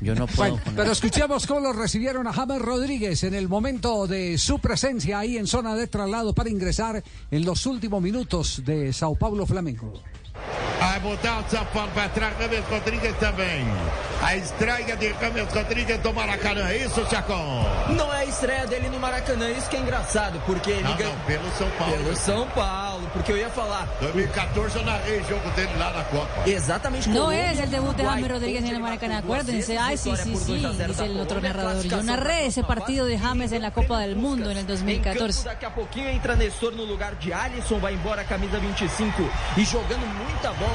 Yo no puedo. Bueno, pero escuchemos cómo lo recibieron a James Rodríguez en el momento de su presencia ahí en zona de traslado para ingresar en los últimos minutos de Sao Paulo Flamengo. A botar o São Paulo para trás, Rames Rodrigues também. A estreia de Rames Rodrigues do Maracanã, é isso, Chacon? Não é a estreia dele no Maracanã, isso que é engraçado, porque ele Não, ganhou não, pelo São Paulo. pelo São Paulo, porque eu ia falar. 2014 eu narrei o jogo dele lá na Copa. Exatamente. No Colômbia, es el debut de ele Maracaná, marcou duas acuérdense. vezes, Ay, sí, vitória sí, por sí, 2 a 0 dice da el otro Colômbia, narrador. Narré pra esse partido de en la Copa del Mundo Em campo, 2014. daqui a pouquinho entra Nestor no lugar de Alisson, vai embora a camisa 25 e jogando muita bola.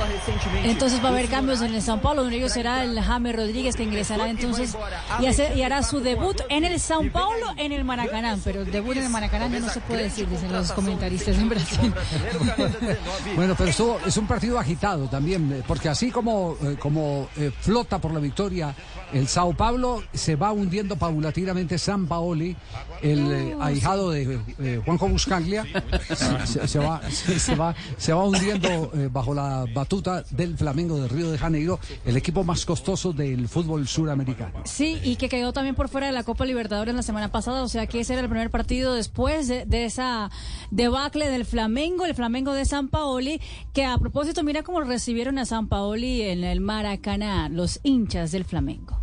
Entonces va a haber cambios en el Sao Paulo, uno de ellos será el James Rodríguez que ingresará entonces y, hace- y hará su debut en el Sao Paulo en el Maracaná, pero el debut en el Maracaná ya no se puede decir, dicen los comentaristas en Brasil. Bueno, pero esto es un partido agitado también, eh, porque así como, eh, como eh, flota por la victoria el Sao Paulo, se va hundiendo paulatinamente San Paoli, el eh, ahijado de eh, Juanjo Buscaglia, se, se va, se, se va, se va hundiendo eh, bajo la batuta del Flamengo de Río de Janeiro, el equipo más costoso del fútbol suramericano. Sí, y que quedó también por fuera de la Copa Libertadores la semana pasada, o sea que ese era el primer partido después de, de esa debacle del Flamengo, el Flamengo de San Paoli, que a propósito mira cómo recibieron a San Paoli en el Maracaná, los hinchas del Flamengo.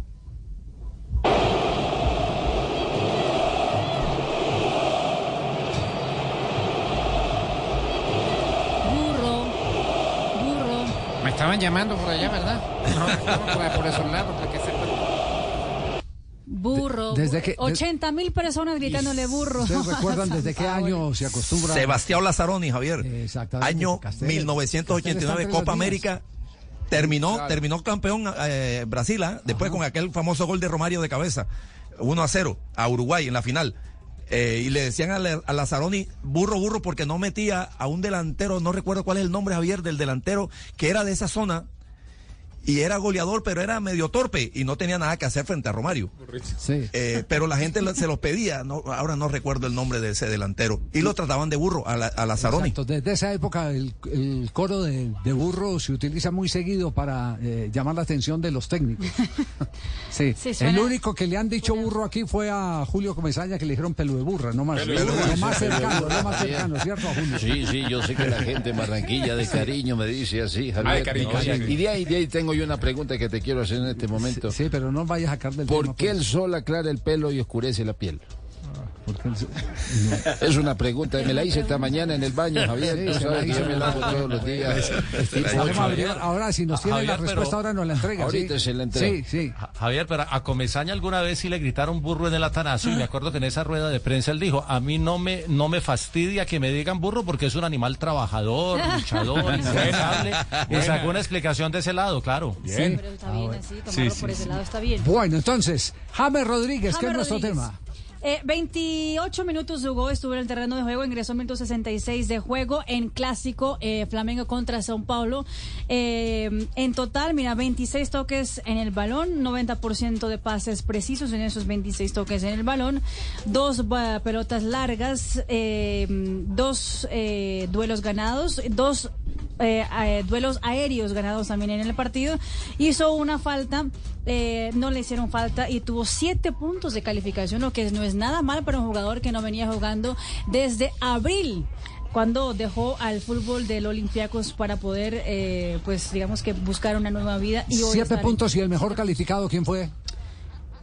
Estaban llamando por allá, ¿verdad? No, por, por esos lados, para que sepan. Burro. De- desde que- de- 80 mil personas gritándole burro. ¿Ustedes recuerdan desde qué año se acostumbra? Sebastián Lazzaroni, Javier. Exactamente. Año Castel. Castel está 1989, entre Copa. América. Terminó, terminó campeón eh, Brasil, ¿ah? después con aquel famoso gol de Romario de cabeza, 1 a 0 a Uruguay en la final. Eh, y le decían a, Le- a Lazzaroni burro, burro, porque no metía a un delantero, no recuerdo cuál es el nombre, Javier, del delantero, que era de esa zona y era goleador, pero era medio torpe y no tenía nada que hacer frente a Romario. Sí. Eh, pero la gente lo- se los pedía, no, ahora no recuerdo el nombre de ese delantero, y lo trataban de burro a, la, a Lazzaroni. Exacto, desde esa época el, el coro de, de burro se utiliza muy seguido para eh, llamar la atención de los técnicos. sí. El único que le han dicho burro aquí fue a Julio Comesaña que le dijeron pelo de burra, no más. Lo más cercano, burra, lo más sí. cercano, ¿cierto, Julio? Sí, sí, yo sé que la gente en Barranquilla de cariño me dice así, Javier. Ah, de cariño, No, sí, y de ahí, de ahí tengo yo una pregunta que te quiero hacer en este momento. Sí, pero no vayas a sacar del ¿Por tema, qué pues. el sol aclara el pelo y oscurece la piel? Porque el- Es una pregunta, me la hice esta mañana en el baño, Javier. Sí, sabes yo me la hago todos los días. Ahora, si nos tiene la pero- respuesta, ahora nos la entrega. Ahorita ¿sí? se la entrega. Sí, sí. Ja- Javier, pero a Comesaña alguna vez sí le gritaron burro en el Atanasio y me acuerdo que en esa rueda de prensa él dijo, a mí no me, no me fastidia que me digan burro porque es un animal trabajador, luchador, incansable. Y sacó una explicación de ese lado, claro. Pero está bien así, tomarlo por ese lado está bien. Bueno, entonces, James Rodríguez, que es nuestro tema. Eh, 28 minutos jugó, estuvo en el terreno de juego, ingresó minuto 66 de juego en clásico eh, Flamengo contra São Paulo. Eh, en total, mira, 26 toques en el balón, 90% de pases precisos en esos 26 toques en el balón, dos ba- pelotas largas, eh, dos eh, duelos ganados, dos eh, eh, duelos aéreos ganados también en el partido. Hizo una falta, eh, no le hicieron falta y tuvo siete puntos de calificación, lo que no es nada mal para un jugador que no venía jugando desde abril cuando dejó al fútbol del Olympiacos para poder, eh, pues digamos que buscar una nueva vida. Y hoy Siete en- puntos y el mejor calificado, ¿quién fue?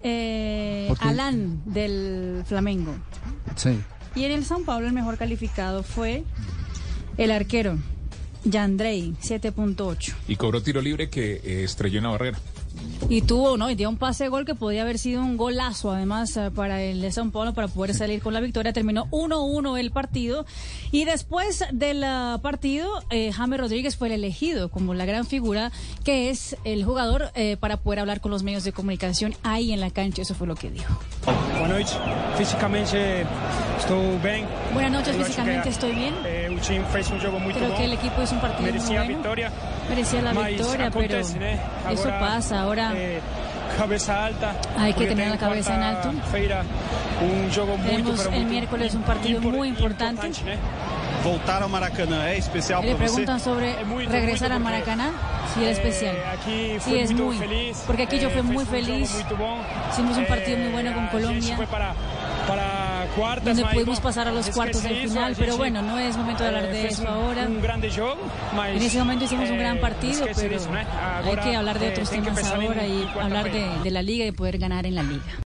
Eh. Alan del Flamengo. Sí. Y en el São Paulo el mejor calificado fue el arquero, Yandrei, 7.8. Y cobró tiro libre que eh, estrelló en la barrera. Y tuvo, ¿no? Y dio un pase de gol que podía haber sido un golazo, además, eh, para el de São Paulo, para poder salir con la victoria. Terminó 1-1 el partido. Y después del ah, partido, eh, James Rodríguez fue el elegido como la gran figura que es el jugador eh, para poder hablar con los medios de comunicación ahí en la cancha. Eso fue lo que dijo. Buenas noches, físicamente estoy bien. eh, time fez um jogo muito Creo que el equipo hizo un partido muy Merecia a bueno. vitória. Merecía la victoria, pero eso pasa. Ahora eh, cabeça alta. Hay que tener la cabeza en alto. quarta-feira um jogo muito, tenemos pero el miércoles un partido muy importante. Voltar ao Maracanã é especial Le preguntan sobre Es muy- regresar muy a porque- Maracaná. Sí, era especial. Eh, Sí, es muy. feliz. Porque aquí yo Eh, fui muy feliz. Hicimos un partido muy bueno con Colombia. para, donde pudimos pasar a los cuartos del final, pero bueno, no es momento de hablar eh, de eso ahora. En ese momento hicimos un gran eh, partido, pero hay que hablar de eh, otros temas em- ahora y hablar de, de la liga y poder ganar en la liga.